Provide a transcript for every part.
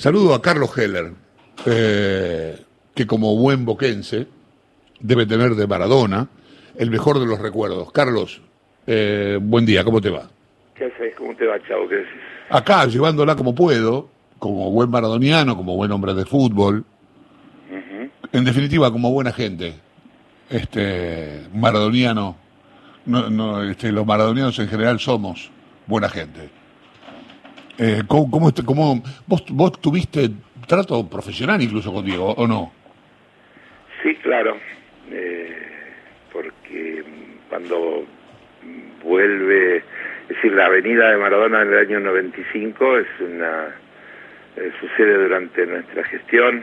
Saludo a Carlos Heller, eh, que como buen boquense debe tener de Maradona el mejor de los recuerdos. Carlos, eh, buen día, ¿cómo te va? ¿Qué haces? ¿Cómo te va, chavo? ¿Qué haces? Acá, llevándola como puedo, como buen maradoniano, como buen hombre de fútbol, en definitiva, como buena gente, este maradoniano, no, no, este, los maradonianos en general somos buena gente. Eh, ¿cómo, cómo, cómo- vos, tuviste trato profesional incluso con o no? Sí, claro. Eh, porque cuando vuelve, es decir, la avenida de Maradona en el año 95 es una eh, sucede durante nuestra gestión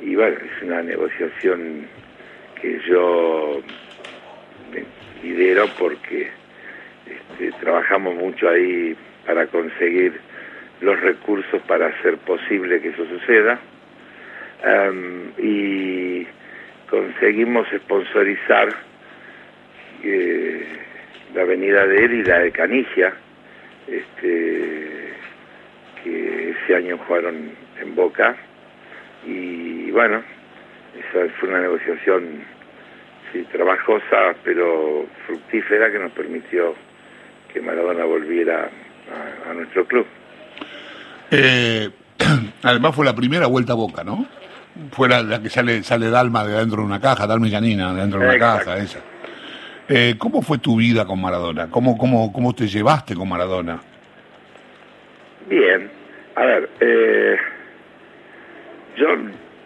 y bueno, es una negociación que yo lidero porque este, trabajamos mucho ahí para conseguir los recursos para hacer posible que eso suceda. Y conseguimos sponsorizar eh, la avenida de él y la de Canigia, este, que ese año jugaron en Boca. Y bueno, esa fue una negociación trabajosa pero fructífera que nos permitió que Maradona volviera a, a nuestro club. Eh, además fue la primera vuelta a Boca, ¿no? Fue la, la que sale, sale Dalma de dentro de una caja, Dalma y Janina de dentro de una Exacto. caja, esa. Eh, ¿Cómo fue tu vida con Maradona? ¿Cómo, cómo, ¿Cómo te llevaste con Maradona? Bien, a ver, eh, yo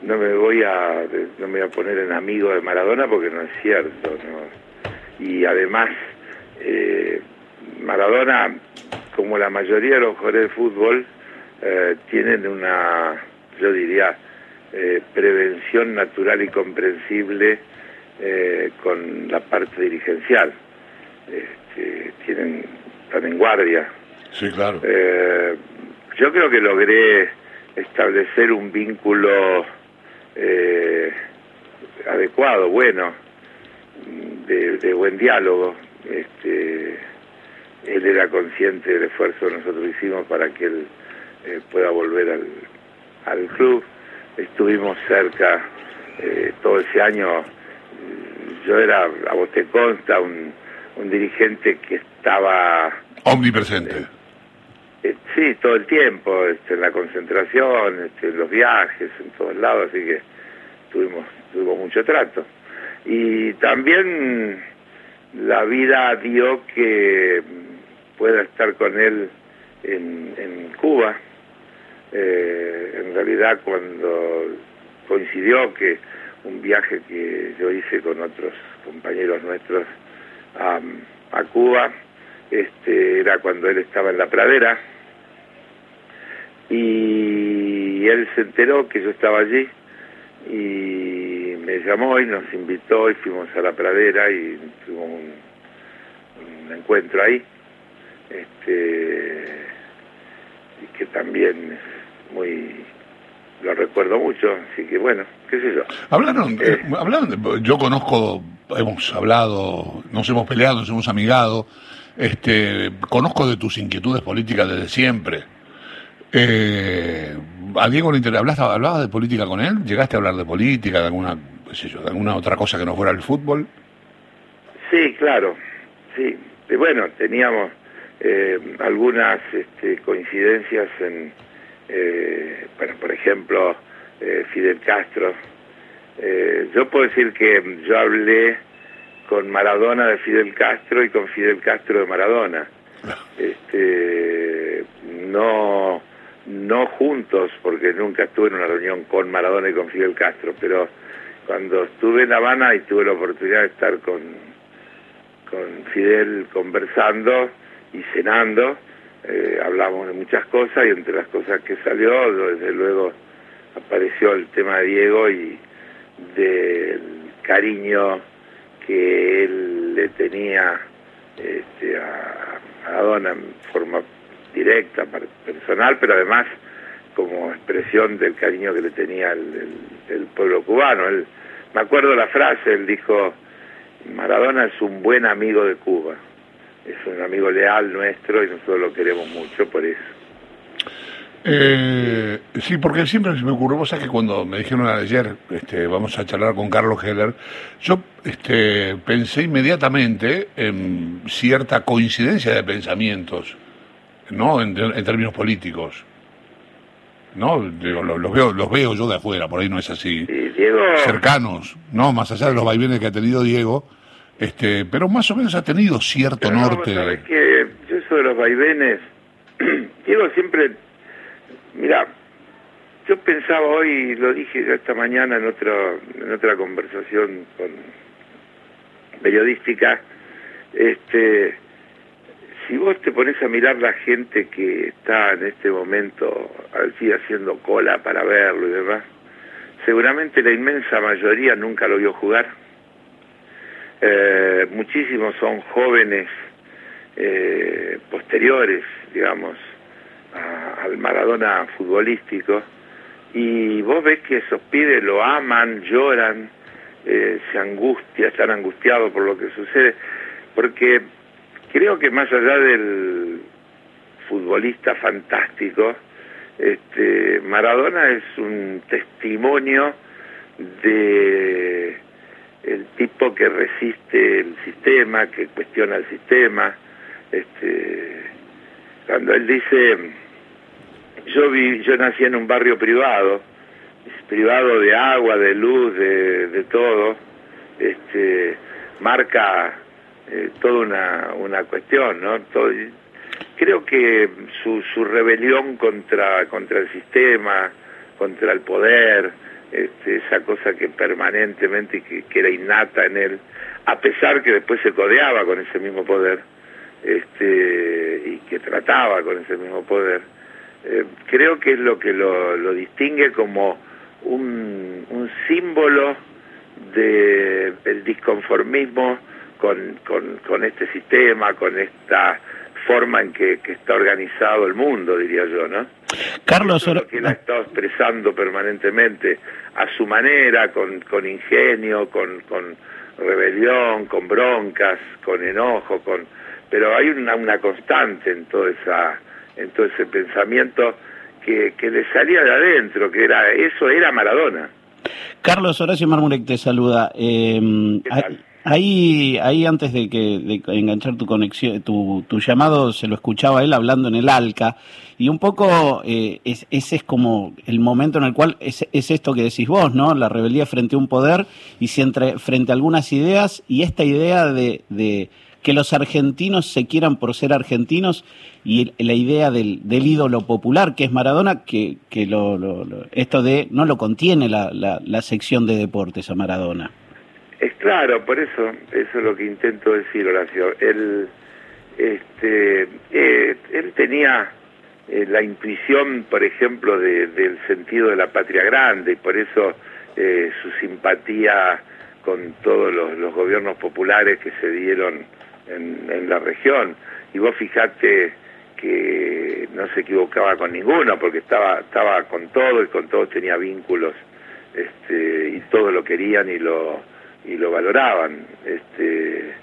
no me voy a no me voy a poner en amigo de Maradona porque no es cierto, ¿no? Y además eh, Maradona, como la mayoría de los jugadores de fútbol, eh, tienen una, yo diría, eh, prevención natural y comprensible eh, con la parte dirigencial. Este, tienen, están en guardia. Sí, claro. Yo creo que logré establecer un vínculo adecuado, bueno, de, de buen diálogo. Este, él era consciente del esfuerzo que nosotros hicimos para que él eh, pueda volver al, al club. Estuvimos cerca eh, todo ese año. Yo era, a vos te consta, un, un dirigente que estaba Omnipresente. eh, sí, todo el tiempo, este, en la concentración, este, en los viajes, en todos lados, así que tuvimos, tuvimos mucho trato. Y también la vida dio que mm, pueda estar con él en, Cuba. Eh, en realidad cuando coincidió que un viaje que yo hice con otros compañeros nuestros a, a Cuba, este, era cuando él estaba en la pradera y él se enteró que yo estaba allí y me llamó y nos invitó y fuimos a la pradera y tuvimos un, un encuentro ahí este y que también es muy lo recuerdo mucho así que bueno qué sé yo Hablaron, Eh. eh, hablaron de- yo conozco, hemos hablado, nos hemos peleado, nos hemos amigado, este, conozco de tus inquietudes políticas desde siempre. Eh, ¿A Diego le inter- hablaste- hablabas de política con él? ¿Llegaste a hablar de política, de alguna, qué sé yo, de alguna otra cosa que no fuera el fútbol? Sí, claro, sí. Y bueno, teníamos eh, algunas este, coincidencias en, eh, bueno, por ejemplo, eh, Fidel Castro. Eh, yo puedo decir que yo hablé con Maradona de Fidel Castro y con Fidel Castro de Maradona. Este, no, no juntos, porque nunca estuve en una reunión con Maradona y con Fidel Castro, pero cuando estuve en La Habana y tuve la oportunidad de estar con, con Fidel conversando y cenando, eh, hablamos de muchas cosas y entre las cosas que salió, desde luego apareció el tema de Diego y del cariño que él le tenía este, a a Maradona en forma directa, personal, pero además como expresión del cariño que le tenía el, el- el pueblo cubano. Él, me acuerdo la frase, él dijo, Maradona es un buen amigo de Cuba, es un amigo leal nuestro y nosotros lo queremos mucho por eso. Eh, sí, porque siempre me ocurrió, vos sabés que cuando me dijeron ayer, este, vamos a charlar con Carlos Heller, yo este, pensé inmediatamente en cierta coincidencia de pensamientos, ¿no? En, términos políticos. ¿No? los, veo, los veo yo de afuera, por ahí no es así. Cercanos, ¿no? Más allá de los vaivenes que ha tenido Diego, este, pero más o menos ha tenido cierto norte. Sabes que yo eso de los vaivenes, Diego siempre Mira, yo pensaba hoy, lo dije esta mañana en, otro, en otra conversación con periodística, este, si vos te pones a mirar la gente que está en este momento así haciendo cola para verlo y demás, seguramente la inmensa mayoría nunca lo vio jugar. Eh, muchísimos son jóvenes eh, posteriores, digamos, al Maradona futbolístico. Y vos ves que esos pibes lo aman, lloran, eh, se angustia, están angustiados por lo que sucede, porque creo que más allá del futbolista fantástico, este, Maradona es un testimonio de el tipo que resiste el sistema, que cuestiona el sistema, este, cuando él dice yo vi, yo nací en un barrio privado, privado de agua, de luz, de, todo, este, marca eh, toda una, una cuestión, ¿no? creo que su, su rebelión contra, contra el sistema, contra el poder, este, esa cosa que permanentemente, que, que era innata en él, a pesar que después se codeaba con ese mismo poder, este, y que trataba con ese mismo poder, eh, creo que es lo que lo, distingue como un, símbolo de, del disconformismo con, con, este sistema, con esta forma en que, está organizado el mundo, diría yo, ¿no? Carlos, lo que él ha estado expresando permanentemente a su manera, con, con ingenio, con, con rebelión, con broncas, con enojo, con pero hay una, una constante en toda esa en todo ese pensamiento que, que le salía de adentro, que era eso era Maradona. Carlos Horacio Marmurek te saluda. Eh, ahí, ahí antes de que de enganchar tu conexión, tu, tu llamado, se lo escuchaba él hablando en el Alca y un poco eh, ese es como el momento en el cual es, es, esto que decís vos, ¿no? La rebeldía frente a un poder y si entre, frente a algunas ideas y esta idea de, de que los argentinos se quieran por ser argentinos y la idea del, del ídolo popular que es Maradona, que, que lo, esto de no lo contiene la, la, sección de deportes a Maradona. Es claro, por eso, eso es lo que intento decir, Horacio. Él, este, eh, él tenía eh, la intuición, por ejemplo, del sentido de la patria grande y por eso eh, su simpatía con todos los, los gobiernos populares que se dieron en, la región. Y vos fijate que no se equivocaba con ninguno, porque estaba, estaba con todo y con todos tenía vínculos, este, y todos lo querían y lo, y lo valoraban. Este,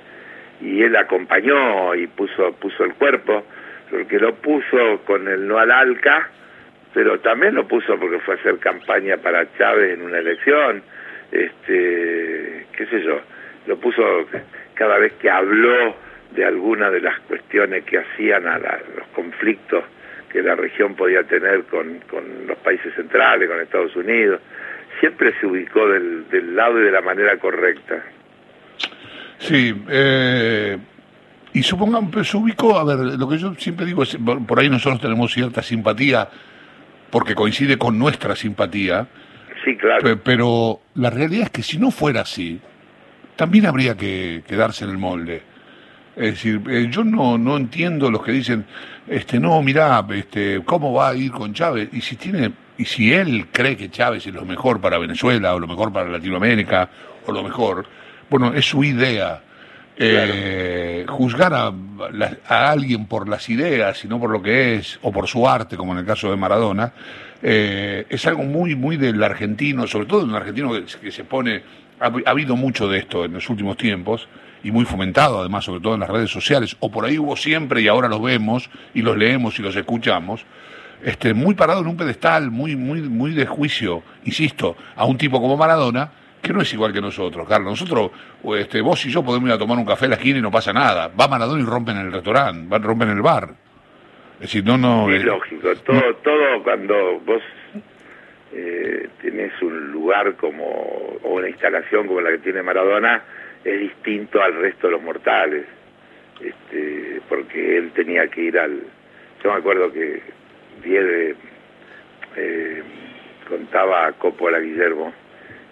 y él acompañó y puso, puso el cuerpo, porque lo puso con el no al ALCA, pero también lo puso porque fue a hacer campaña para Chávez en una elección, este, qué sé yo, lo puso cada vez que habló de alguna de las cuestiones que hacían a los conflictos que la región podía tener con, con, los países centrales, con Estados Unidos, siempre se ubicó del, del lado y de la manera correcta. Sí, eh, y supongamos, pues, se ubicó, a ver, lo que yo siempre digo es, por ahí nosotros tenemos cierta simpatía, porque coincide con nuestra simpatía. Sí, claro. Pero la realidad es que si no fuera así, también habría que quedarse en el molde. Es decir, eh, yo no, no entiendo los que dicen, este, no, mirá, este, ¿cómo va a ir con Chávez? Y si tiene, y si él cree que Chávez es lo mejor para Venezuela, o lo mejor para Latinoamérica, o lo mejor, bueno, es su idea. Eh, juzgar a, a, alguien por las ideas y no por lo que es, o por su arte, como en el caso de Maradona, eh, es algo muy, muy del argentino, sobre todo de un argentino que se pone ha, habido mucho de esto en los últimos tiempos y muy fomentado además, sobre todo en las redes sociales, o por ahí hubo siempre y ahora los vemos y los leemos y los escuchamos, este, muy parado en un pedestal, muy, muy, muy de juicio, insisto, a un tipo como Maradona, que no es igual que nosotros, Carlos. Nosotros, este, vos y yo podemos ir a tomar un café a la esquina y no pasa nada. Va Maradona y rompen el restaurante, rompen el bar. Es decir, no, no. Es lógico. Todo, todo cuando vos eh, tenés un lugar como, o una instalación como la que tiene Maradona, es distinto al resto de los mortales. Este, porque él tenía que ir al. Yo me acuerdo que Diego eh, contaba a Coppola Guillermo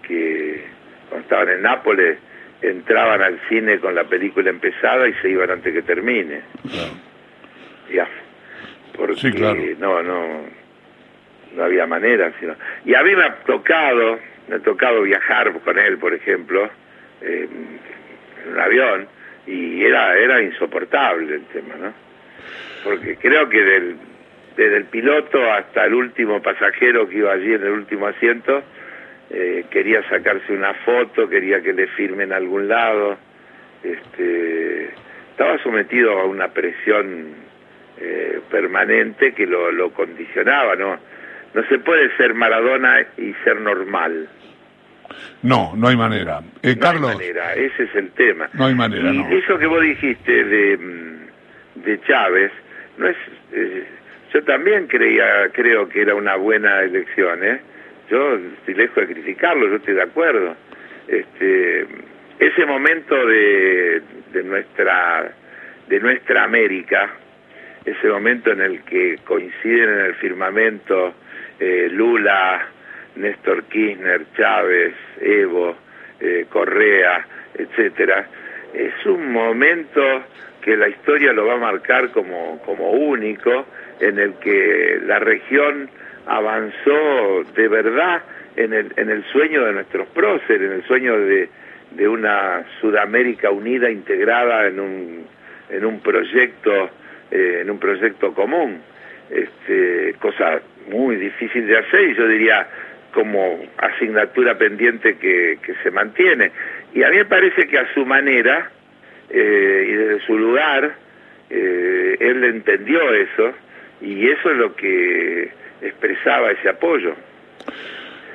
que cuando estaban en Nápoles entraban al cine con la película empezada y se iban antes que termine. Ya. Porque no, no, no había manera. Sino... Y a mí me ha tocado, me ha tocado viajar con él, por ejemplo, en un avión, y era, era insoportable el tema, ¿no? Porque creo que del, desde el piloto hasta el último pasajero que iba allí en el último asiento, eh, quería sacarse una foto, quería que le firmen a algún lado, este, estaba sometido a una presión eh, permanente que lo, lo condicionaba, ¿no? No se puede ser Maradona y ser normal. No, no hay manera. Eh, no Carlos. Hay manera, ese es el tema. No hay manera, y Eso que vos dijiste de, mm, de Chávez, no es. Eh, yo también creía, creo que era una buena elección, ¿eh? Yo estoy lejos de criticarlo, yo estoy de acuerdo. Este, ese momento de, de nuestra de nuestra América, ese momento en el que coinciden en el firmamento eh, Lula, Néstor Kirchner, Chávez, Evo, eh, Correa, etcétera, es un momento que la historia lo va a marcar como, como único, en el que la región avanzó de verdad en el, en el sueño de nuestros próceres, en el sueño de, de una Sudamérica unida, integrada en un, en un proyecto, eh, en un proyecto común. Este, cosa muy difícil de hacer y yo diría como asignatura pendiente que, que se mantiene. Y a mí me parece que a su manera eh, y desde su lugar, eh, él entendió eso y eso es lo que expresaba ese apoyo.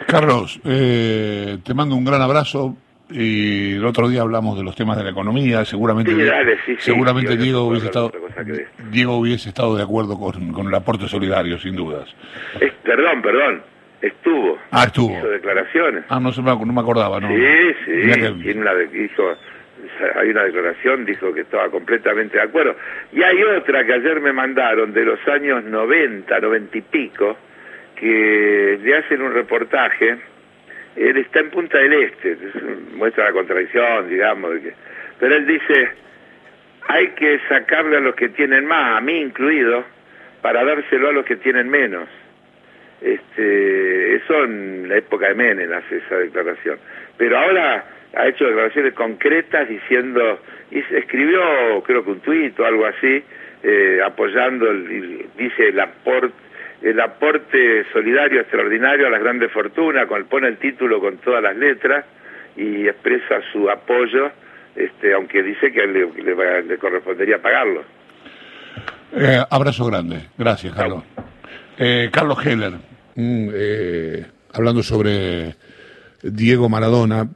Carlos, eh, te mando un gran abrazo. Y el otro día hablamos de los temas de la economía, seguramente, seguramente Diego, hubiese estado, Diego hubiese estado de acuerdo con, con el aporte solidario, sin dudas. perdón, perdón, estuvo. Ah, estuvo. Hizo declaraciones. Ah, no, no me acordaba, ¿no? Sí, sí, tiene una de, hizo hay una declaración, dijo que estaba completamente de acuerdo. Y hay otra que ayer me mandaron de los años 90, 90 y pico, que le hacen un reportaje. Él está en Punta del Este, muestra la contradicción, digamos, de que, pero él dice, hay que sacarle a los que tienen más, a mí incluido, para dárselo a los que tienen menos. Este, eso en la época de Menem hace esa declaración. Pero ahora ha hecho declaraciones concretas diciendo, y escribió creo que un tuit o algo así, eh, apoyando, el, dice el aporte, el aporte solidario extraordinario a las grandes fortunas, con, pone el título con todas las letras y expresa su apoyo, este, aunque dice que le, le, correspondería pagarlo. Eh, abrazo grande, gracias Carlos. Eh, Carlos Heller, mm, hablando sobre Diego Maradona,